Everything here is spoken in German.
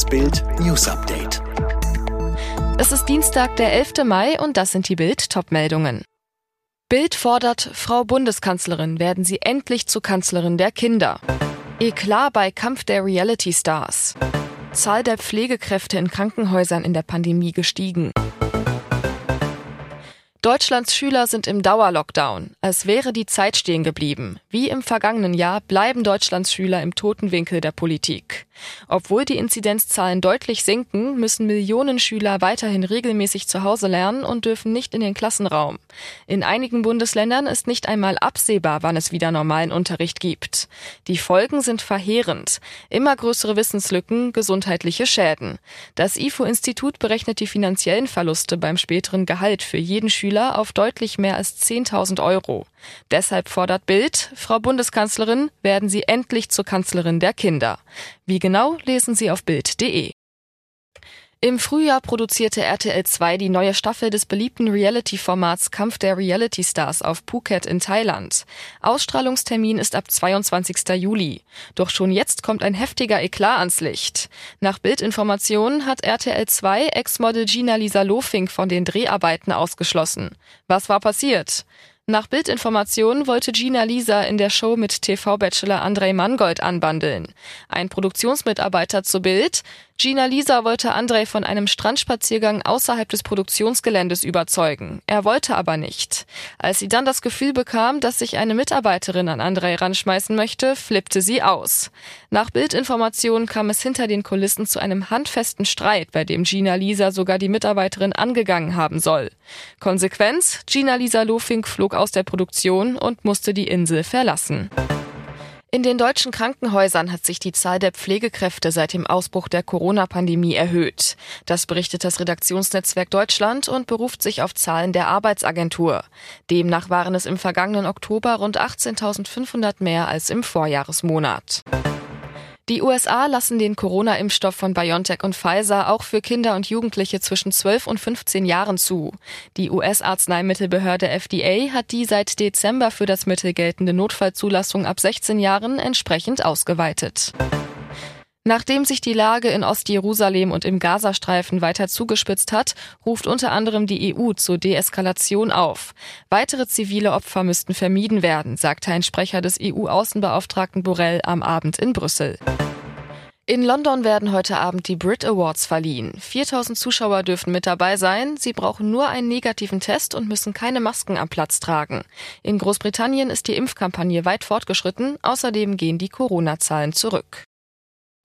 Das Bild News Update. Es ist Dienstag, der 11. Mai und das sind die Bild Topmeldungen. Bild fordert, Frau Bundeskanzlerin, werden Sie endlich zur Kanzlerin der Kinder. Eklat bei Kampf der Reality Stars. Zahl der Pflegekräfte in Krankenhäusern in der Pandemie gestiegen. Deutschlands Schüler sind im Dauerlockdown. Es wäre die Zeit stehen geblieben. Wie im vergangenen Jahr bleiben Deutschlands Schüler im toten Winkel der Politik. Obwohl die Inzidenzzahlen deutlich sinken, müssen Millionen Schüler weiterhin regelmäßig zu Hause lernen und dürfen nicht in den Klassenraum. In einigen Bundesländern ist nicht einmal absehbar, wann es wieder normalen Unterricht gibt. Die Folgen sind verheerend. Immer größere Wissenslücken, gesundheitliche Schäden. Das IFO-Institut berechnet die finanziellen Verluste beim späteren Gehalt für jeden Schüler auf deutlich mehr als 10.000 Euro. Deshalb fordert Bild, Frau Bundeskanzlerin, werden Sie endlich zur Kanzlerin der Kinder. Wie genau lesen Sie auf Bild.de. Im Frühjahr produzierte RTL 2 die neue Staffel des beliebten Reality-Formats Kampf der Reality Stars auf Phuket in Thailand. Ausstrahlungstermin ist ab 22. Juli. Doch schon jetzt kommt ein heftiger Eklat ans Licht. Nach Bildinformationen hat RTL 2 Ex-Model Gina Lisa Lofink von den Dreharbeiten ausgeschlossen. Was war passiert? Nach Bildinformationen wollte Gina Lisa in der Show mit TV-Bachelor Andrei Mangold anbandeln. Ein Produktionsmitarbeiter zu Bild. Gina Lisa wollte Andrei von einem Strandspaziergang außerhalb des Produktionsgeländes überzeugen. Er wollte aber nicht. Als sie dann das Gefühl bekam, dass sich eine Mitarbeiterin an Andrei ranschmeißen möchte, flippte sie aus. Nach Bildinformationen kam es hinter den Kulissen zu einem handfesten Streit, bei dem Gina Lisa sogar die Mitarbeiterin angegangen haben soll. Konsequenz? Gina Lisa Lofink flog aus der Produktion und musste die Insel verlassen. In den deutschen Krankenhäusern hat sich die Zahl der Pflegekräfte seit dem Ausbruch der Corona-Pandemie erhöht. Das berichtet das Redaktionsnetzwerk Deutschland und beruft sich auf Zahlen der Arbeitsagentur. Demnach waren es im vergangenen Oktober rund 18.500 mehr als im Vorjahresmonat. Die USA lassen den Corona-Impfstoff von BioNTech und Pfizer auch für Kinder und Jugendliche zwischen 12 und 15 Jahren zu. Die US-Arzneimittelbehörde FDA hat die seit Dezember für das Mittel geltende Notfallzulassung ab 16 Jahren entsprechend ausgeweitet. Nachdem sich die Lage in Ostjerusalem und im Gazastreifen weiter zugespitzt hat, ruft unter anderem die EU zur Deeskalation auf. Weitere zivile Opfer müssten vermieden werden, sagte ein Sprecher des EU-Außenbeauftragten Borrell am Abend in Brüssel. In London werden heute Abend die Brit Awards verliehen. 4000 Zuschauer dürfen mit dabei sein. Sie brauchen nur einen negativen Test und müssen keine Masken am Platz tragen. In Großbritannien ist die Impfkampagne weit fortgeschritten. Außerdem gehen die Corona-Zahlen zurück.